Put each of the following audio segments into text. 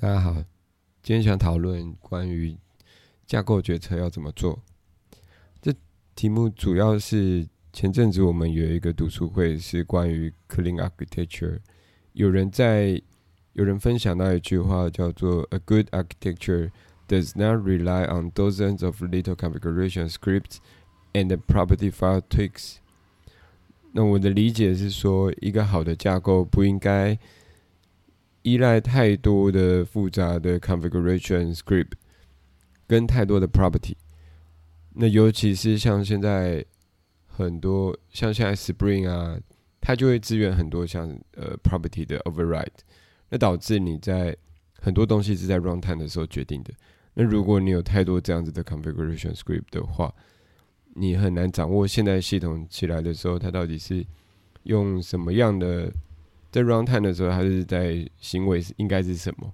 大家好，今天想讨论关于架构决策要怎么做。这题目主要是前阵子我们有一个读书会，是关于 clean architecture。有人在有人分享到一句话，叫做 “A good architecture does not rely on dozens of little configuration scripts and property file tweaks。”那我的理解是说，一个好的架构不应该。依赖太多的复杂的 configuration script，跟太多的 property，那尤其是像现在很多像现在 Spring 啊，它就会支援很多像呃 property 的 override，那导致你在很多东西是在 runtime 的时候决定的。那如果你有太多这样子的 configuration script 的话，你很难掌握现在系统起来的时候，它到底是用什么样的。在 runtime 的时候，它是在行为是应该是什么？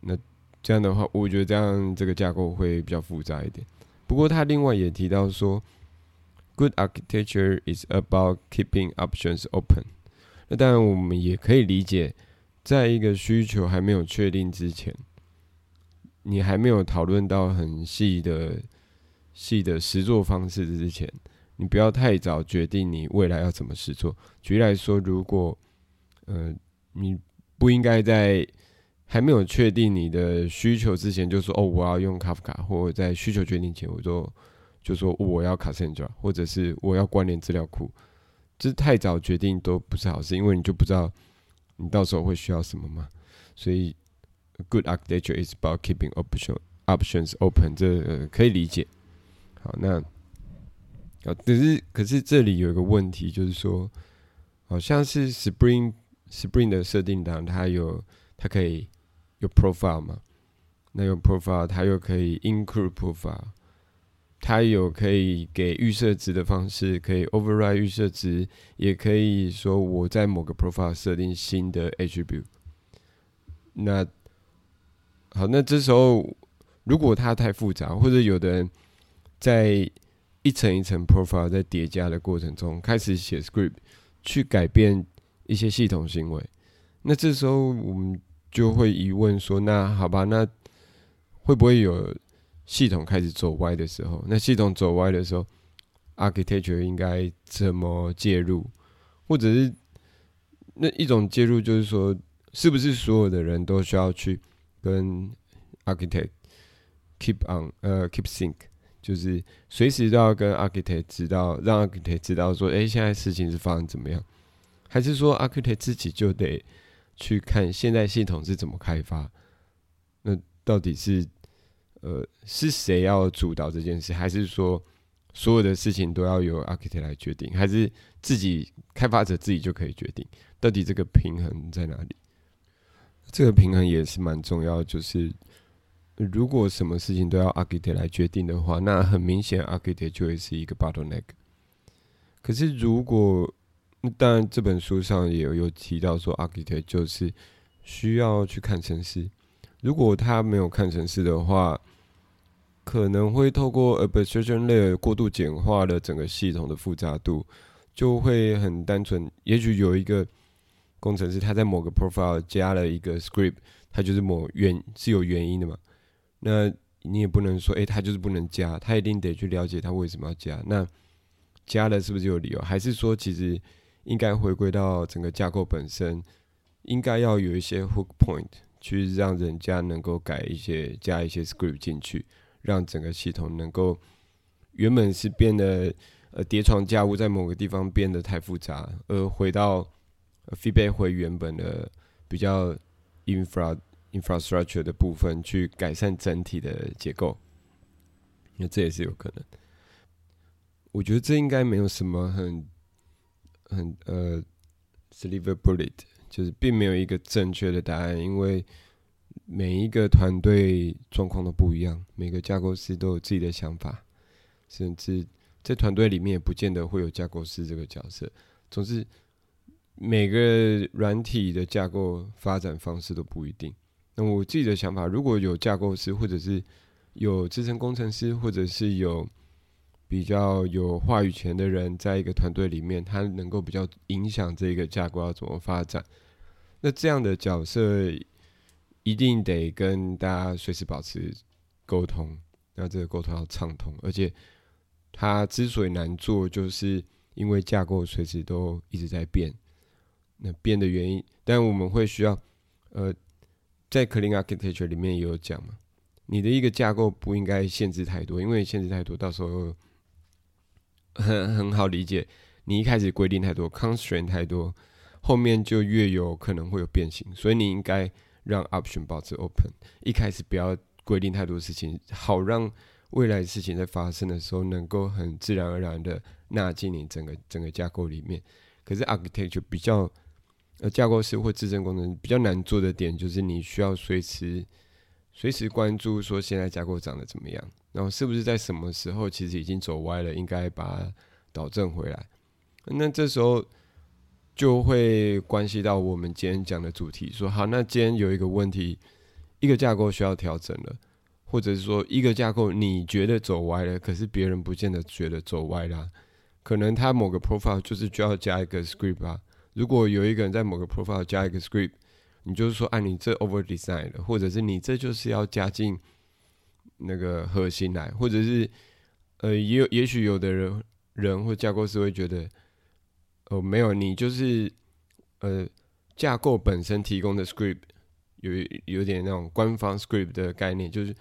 那这样的话，我觉得这样这个架构会比较复杂一点。不过他另外也提到说，good architecture is about keeping options open。那当然我们也可以理解，在一个需求还没有确定之前，你还没有讨论到很细的细的实作方式之前，你不要太早决定你未来要怎么实做。举例来说，如果呃，你不应该在还没有确定你的需求之前就说哦，我要用 Kafka，或者在需求决定前我就就说我要 Cassandra，或者是我要关联资料库，就是太早决定都不是好事，因为你就不知道你到时候会需要什么嘛。所以，good architecture is about keeping options options open，这可以理解。好，那啊，可是可是这里有一个问题，就是说，好像是 Spring。Spring 的设定档，它有它可以有 profile 嘛？那有 profile，它又可以 include profile，它有可以给预设值的方式，可以 override 预设值，也可以说我在某个 profile 设定新的 attribute。那好，那这时候如果它太复杂，或者有的人在一层一层 profile 在叠加的过程中，开始写 script 去改变。一些系统行为，那这时候我们就会疑问说：那好吧，那会不会有系统开始走歪的时候？那系统走歪的时候，architecture 应该怎么介入？或者是那一种介入，就是说，是不是所有的人都需要去跟 architect keep on 呃 keep sync，就是随时都要跟 architect 知道，让 architect 知道说：哎，现在事情是发生怎么样？还是说，architect 自己就得去看现在系统是怎么开发？那到底是呃是谁要主导这件事？还是说所有的事情都要由 architect 来决定？还是自己开发者自己就可以决定？到底这个平衡在哪里？这个平衡也是蛮重要。就是如果什么事情都要 architect 来决定的话，那很明显 architect 就会是一个 bottleneck。可是如果当然，这本书上也有有提到说，architect 就是需要去看城市。如果他没有看城市的话，可能会透过 abstraction layer 过度简化了整个系统的复杂度，就会很单纯。也许有一个工程师他在某个 profile 加了一个 script，他就是某原是有原因的嘛。那你也不能说，诶，他就是不能加，他一定得去了解他为什么要加。那加了是不是有理由？还是说其实？应该回归到整个架构本身，应该要有一些 hook point 去让人家能够改一些、加一些 script 进去，让整个系统能够原本是变得呃叠床架屋，在某个地方变得太复杂，而回到 feedback 回原本的比较 infra infrastructure 的部分去改善整体的结构，那这也是有可能。我觉得这应该没有什么很。很呃，silver bullet 就是并没有一个正确的答案，因为每一个团队状况都不一样，每个架构师都有自己的想法，甚至在团队里面也不见得会有架构师这个角色。总之，每个软体的架构发展方式都不一定。那我自己的想法，如果有架构师，或者是有资深工程师，或者是有比较有话语权的人，在一个团队里面，他能够比较影响这个架构要怎么发展。那这样的角色，一定得跟大家随时保持沟通，那这个沟通要畅通，而且他之所以难做，就是因为架构随时都一直在变。那变的原因，但我们会需要，呃，在 Clean Architecture 里面也有讲嘛，你的一个架构不应该限制太多，因为限制太多，到时候很很好理解。你一开始规定太多，constraint 太多，后面就越有可能会有变形。所以你应该让 option 保持 open，一开始不要规定太多事情，好让未来事情在发生的时候能够很自然而然的纳进你整个整个架构里面。可是 architecture 比较呃，架构师或制证工程比较难做的点，就是你需要随时随时关注说现在架构长得怎么样，然后是不是在什么时候其实已经走歪了，应该把它导正回来。那这时候就会关系到我们今天讲的主题，说好，那今天有一个问题，一个架构需要调整了，或者是说一个架构你觉得走歪了，可是别人不见得觉得走歪啦，可能他某个 profile 就是就要加一个 script 啊。如果有一个人在某个 profile 加一个 script，你就是说，啊，你这 over design 了，或者是你这就是要加进那个核心来，或者是呃，也有也许有的人人或架构师会觉得，哦，没有，你就是呃架构本身提供的 script 有有点那种官方 script 的概念，就是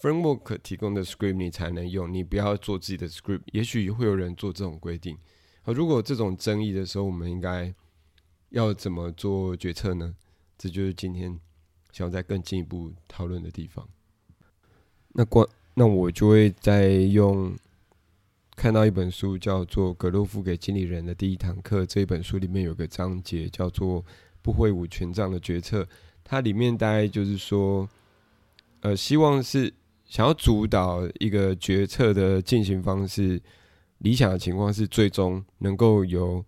framework 提供的 script 你才能用，你不要做自己的 script。也许会有人做这种规定。如果这种争议的时候，我们应该要怎么做决策呢？这就是今天想要再更进一步讨论的地方。那关那我就会再用看到一本书，叫做《格洛夫给经理人的第一堂课》这一本书里面有个章节叫做“不挥舞权杖的决策”。它里面大概就是说，呃，希望是想要主导一个决策的进行方式。理想的情况是，最终能够由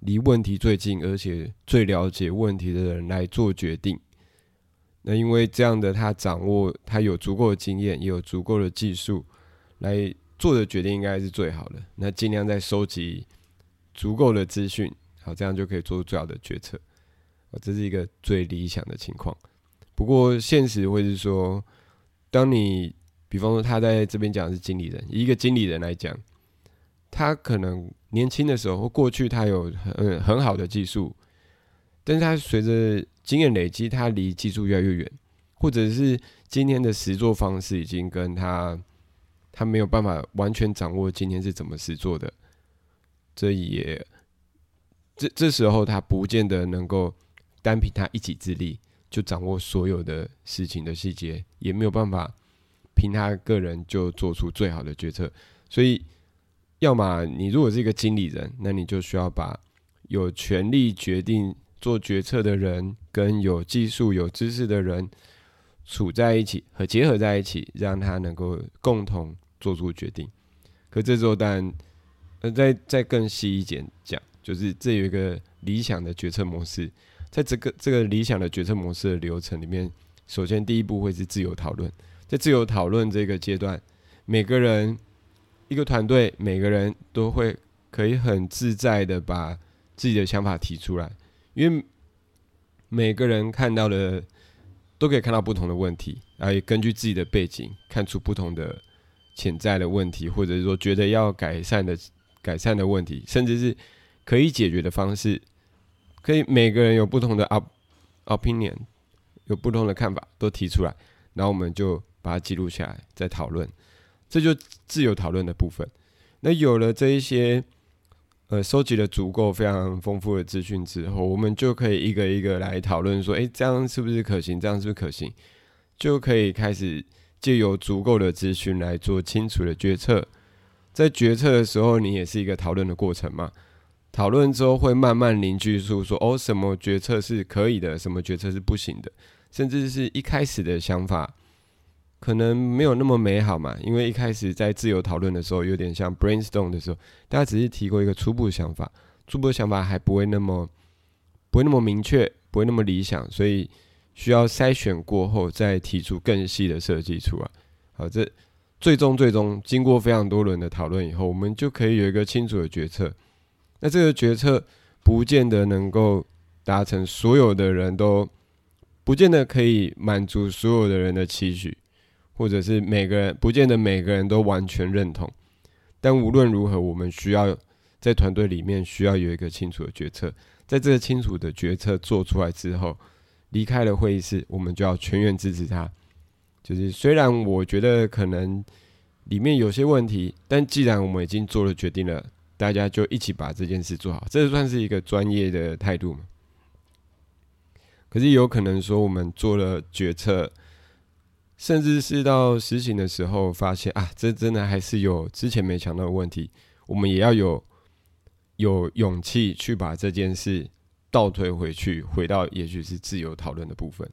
离问题最近而且最了解问题的人来做决定。那因为这样的他掌握，他有足够的经验，也有足够的技术来做的决定，应该是最好的。那尽量在收集足够的资讯，好，这样就可以做出最好的决策。这是一个最理想的情况。不过现实会是说，当你比方说他在这边讲的是经理人，一个经理人来讲。他可能年轻的时候或过去他有很很好的技术，但是他随着经验累积，他离技术越来越远，或者是今天的实作方式已经跟他他没有办法完全掌握今天是怎么实做的，这也这这时候他不见得能够单凭他一己之力就掌握所有的事情的细节，也没有办法凭他个人就做出最好的决策，所以。要么你如果是一个经理人，那你就需要把有权利决定做决策的人跟有技术、有知识的人处在一起和结合在一起，让他能够共同做出决定。可这时候，当然，呃，再再更细一点讲，就是这有一个理想的决策模式，在这个这个理想的决策模式的流程里面，首先第一步会是自由讨论，在自由讨论这个阶段，每个人。一个团队，每个人都会可以很自在的把自己的想法提出来，因为每个人看到的都可以看到不同的问题，然后，也根据自己的背景看出不同的潜在的问题，或者是说觉得要改善的改善的问题，甚至是可以解决的方式，可以每个人有不同的 op opinion，有不同的看法都提出来，然后我们就把它记录下来，再讨论。这就自由讨论的部分。那有了这一些，呃，收集了足够非常丰富的资讯之后，我们就可以一个一个来讨论说，诶，这样是不是可行？这样是不是可行？就可以开始借由足够的资讯来做清楚的决策。在决策的时候，你也是一个讨论的过程嘛？讨论之后会慢慢凝聚出说，哦，什么决策是可以的，什么决策是不行的，甚至是一开始的想法。可能没有那么美好嘛，因为一开始在自由讨论的时候，有点像 brainstorm 的时候，大家只是提过一个初步想法，初步想法还不会那么不会那么明确，不会那么理想，所以需要筛选过后再提出更细的设计出来。好，这最终最终经过非常多轮的讨论以后，我们就可以有一个清楚的决策。那这个决策不见得能够达成所有的人都。不见得可以满足所有的人的期许，或者是每个人不见得每个人都完全认同。但无论如何，我们需要在团队里面需要有一个清楚的决策，在这个清楚的决策做出来之后，离开了会议室，我们就要全员支持他。就是虽然我觉得可能里面有些问题，但既然我们已经做了决定了，大家就一起把这件事做好，这算是一个专业的态度嘛？可是有可能说，我们做了决策。甚至是到实行的时候，发现啊，这真的还是有之前没想到的问题。我们也要有有勇气去把这件事倒推回去，回到也许是自由讨论的部分。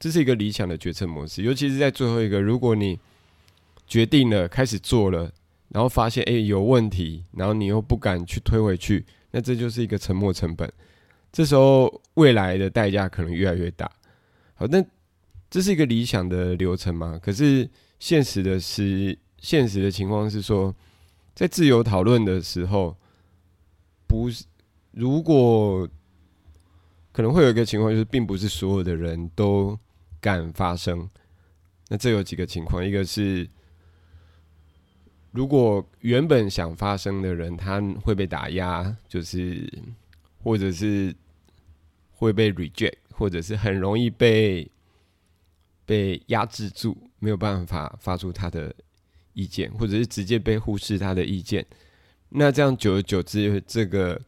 这是一个理想的决策模式，尤其是在最后一个，如果你决定了开始做了，然后发现哎有问题，然后你又不敢去推回去，那这就是一个沉没成本。这时候未来的代价可能越来越大。好，那。这是一个理想的流程嘛？可是现实的是，现实的情况是说，在自由讨论的时候，不是如果可能会有一个情况，就是并不是所有的人都敢发声。那这有几个情况，一个是如果原本想发声的人，他会被打压，就是或者是会被 reject，或者是很容易被。被压制住，没有办法发出他的意见，或者是直接被忽视他的意见。那这样久而久之，这个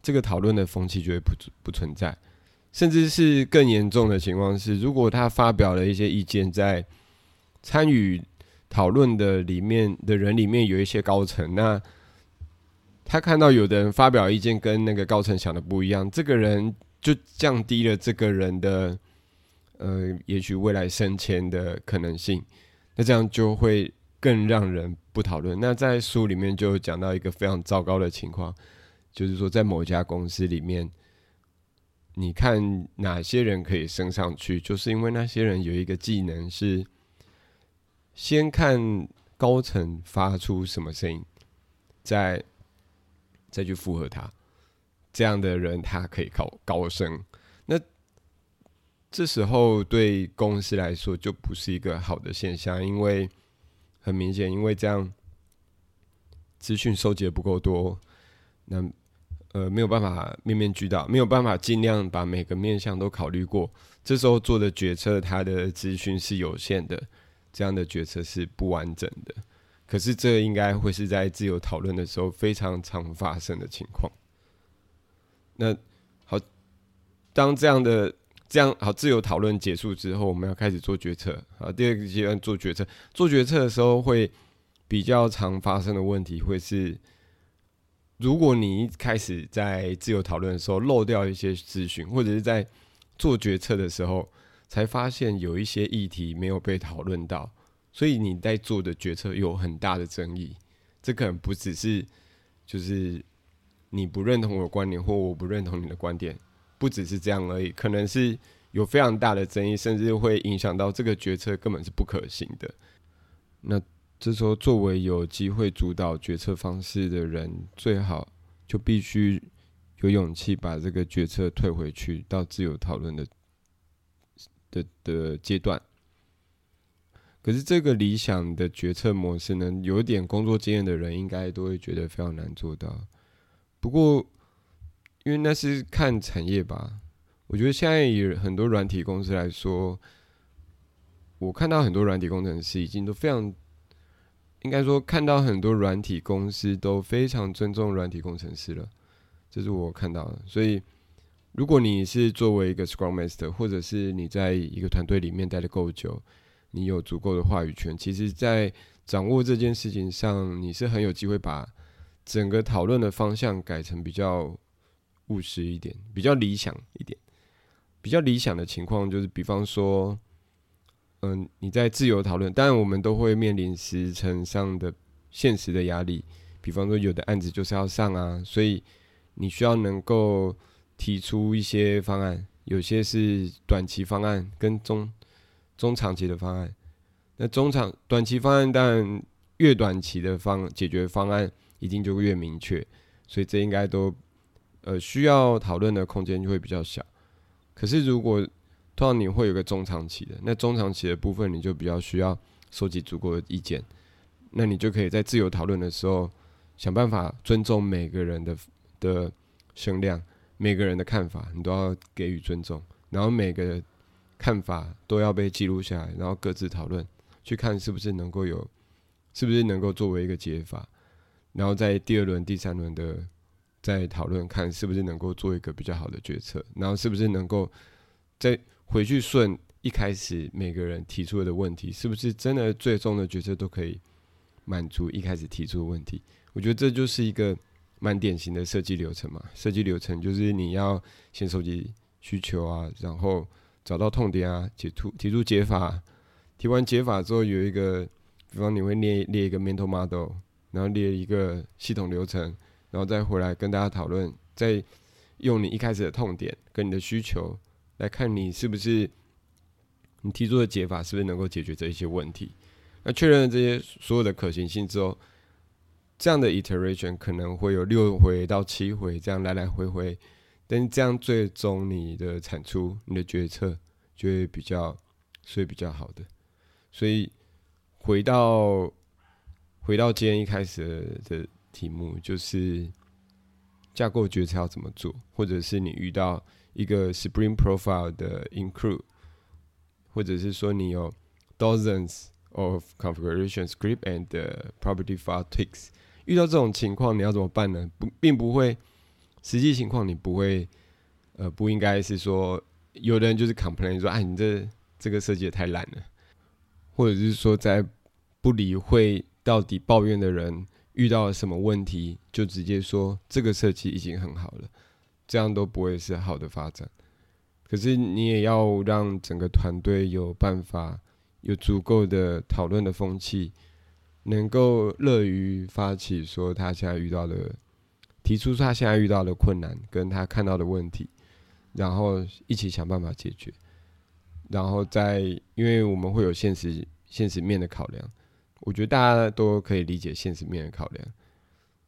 这个讨论的风气就会不不存在。甚至是更严重的情况是，如果他发表了一些意见，在参与讨论的里面的人里面有一些高层，那他看到有的人发表意见跟那个高层想的不一样，这个人就降低了这个人的。呃，也许未来升迁的可能性，那这样就会更让人不讨论。那在书里面就讲到一个非常糟糕的情况，就是说在某家公司里面，你看哪些人可以升上去，就是因为那些人有一个技能是先看高层发出什么声音，再再去附和他，这样的人他可以靠高升。这时候对公司来说就不是一个好的现象，因为很明显，因为这样资讯收集的不够多，那呃没有办法面面俱到，没有办法尽量把每个面向都考虑过。这时候做的决策，它的资讯是有限的，这样的决策是不完整的。可是这应该会是在自由讨论的时候非常常发生的情况。那好，当这样的。这样好，自由讨论结束之后，我们要开始做决策。好，第二个阶段做决策。做决策的时候，会比较常发生的问题，会是如果你一开始在自由讨论的时候漏掉一些资讯，或者是在做决策的时候才发现有一些议题没有被讨论到，所以你在做的决策有很大的争议。这可能不只是就是你不认同我的观点，或我不认同你的观点。不只是这样而已，可能是有非常大的争议，甚至会影响到这个决策根本是不可行的。那这时候，作为有机会主导决策方式的人，最好就必须有勇气把这个决策退回去，到自由讨论的的的阶段。可是，这个理想的决策模式呢，有点工作经验的人应该都会觉得非常难做到。不过，因为那是看产业吧，我觉得现在以很多软体公司来说，我看到很多软体工程师已经都非常，应该说看到很多软体公司都非常尊重软体工程师了，这是我看到的。所以，如果你是作为一个 Scrum Master，或者是你在一个团队里面待的够久，你有足够的话语权，其实，在掌握这件事情上，你是很有机会把整个讨论的方向改成比较。务实一点，比较理想一点。比较理想的情况就是，比方说，嗯，你在自由讨论，当然我们都会面临时程上的现实的压力。比方说，有的案子就是要上啊，所以你需要能够提出一些方案，有些是短期方案跟中中长期的方案。那中长短期方案，当然越短期的方解决方案一定就越明确，所以这应该都。呃，需要讨论的空间就会比较小。可是，如果通常你会有个中长期的，那中长期的部分你就比较需要收集足够的意见，那你就可以在自由讨论的时候想办法尊重每个人的的声量，每个人的看法，你都要给予尊重，然后每个看法都要被记录下来，然后各自讨论，去看是不是能够有，是不是能够作为一个解法，然后在第二轮、第三轮的再讨论，看是不是能够做一个比较好的决策，然后是不是能够再回去顺一开始每个人提出的问题，是不是真的最终的决策都可以满足一开始提出的问题？我觉得这就是一个蛮典型的设计流程嘛。设计流程就是你要先收集需求啊，然后。找到痛点啊，解出提出解法，提完解法之后有一个，比方你会列列一个 mental model，然后列一个系统流程，然后再回来跟大家讨论，再用你一开始的痛点跟你的需求来看你是不是你提出的解法是不是能够解决这一些问题。那确认了这些所有的可行性之后，这样的 iteration 可能会有六回到七回这样来来回回。但这样最终你的产出、你的决策就会比较，所以比较好的。所以回到回到今天一开始的题目，就是架构决策要怎么做，或者是你遇到一个 Spring Profile 的 Include，或者是说你有 Dozens of Configuration Script and Property File Tweaks，遇到这种情况你要怎么办呢？不，并不会。实际情况你不会，呃，不应该是说，有的人就是 complain 说，哎，你这这个设计也太烂了，或者是说，在不理会到底抱怨的人遇到了什么问题，就直接说这个设计已经很好了，这样都不会是好的发展。可是你也要让整个团队有办法，有足够的讨论的风气，能够乐于发起说他现在遇到的。提出他现在遇到的困难，跟他看到的问题，然后一起想办法解决。然后在，因为我们会有现实现实面的考量，我觉得大家都可以理解现实面的考量，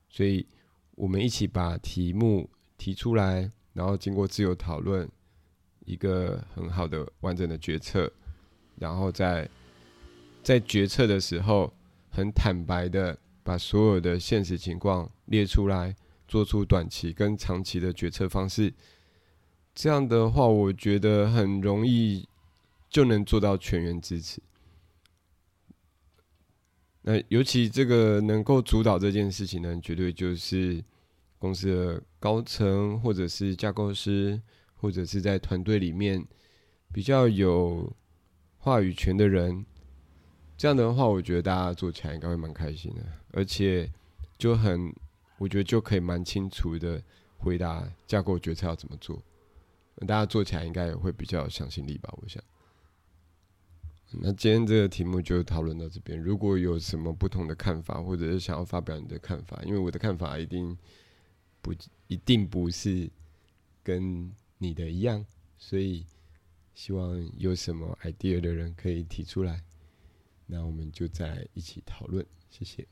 所以我们一起把题目提出来，然后经过自由讨论，一个很好的完整的决策，然后在在决策的时候，很坦白的把所有的现实情况列出来。做出短期跟长期的决策方式，这样的话，我觉得很容易就能做到全员支持。那尤其这个能够主导这件事情呢，绝对就是公司的高层，或者是架构师，或者是在团队里面比较有话语权的人。这样的话，我觉得大家做起来应该会蛮开心的，而且就很。我觉得就可以蛮清楚的回答架构决策要怎么做，大家做起来应该也会比较有向心力吧。我想，那今天这个题目就讨论到这边。如果有什么不同的看法，或者是想要发表你的看法，因为我的看法一定不一定不是跟你的一样，所以希望有什么 idea 的人可以提出来，那我们就再一起讨论。谢谢。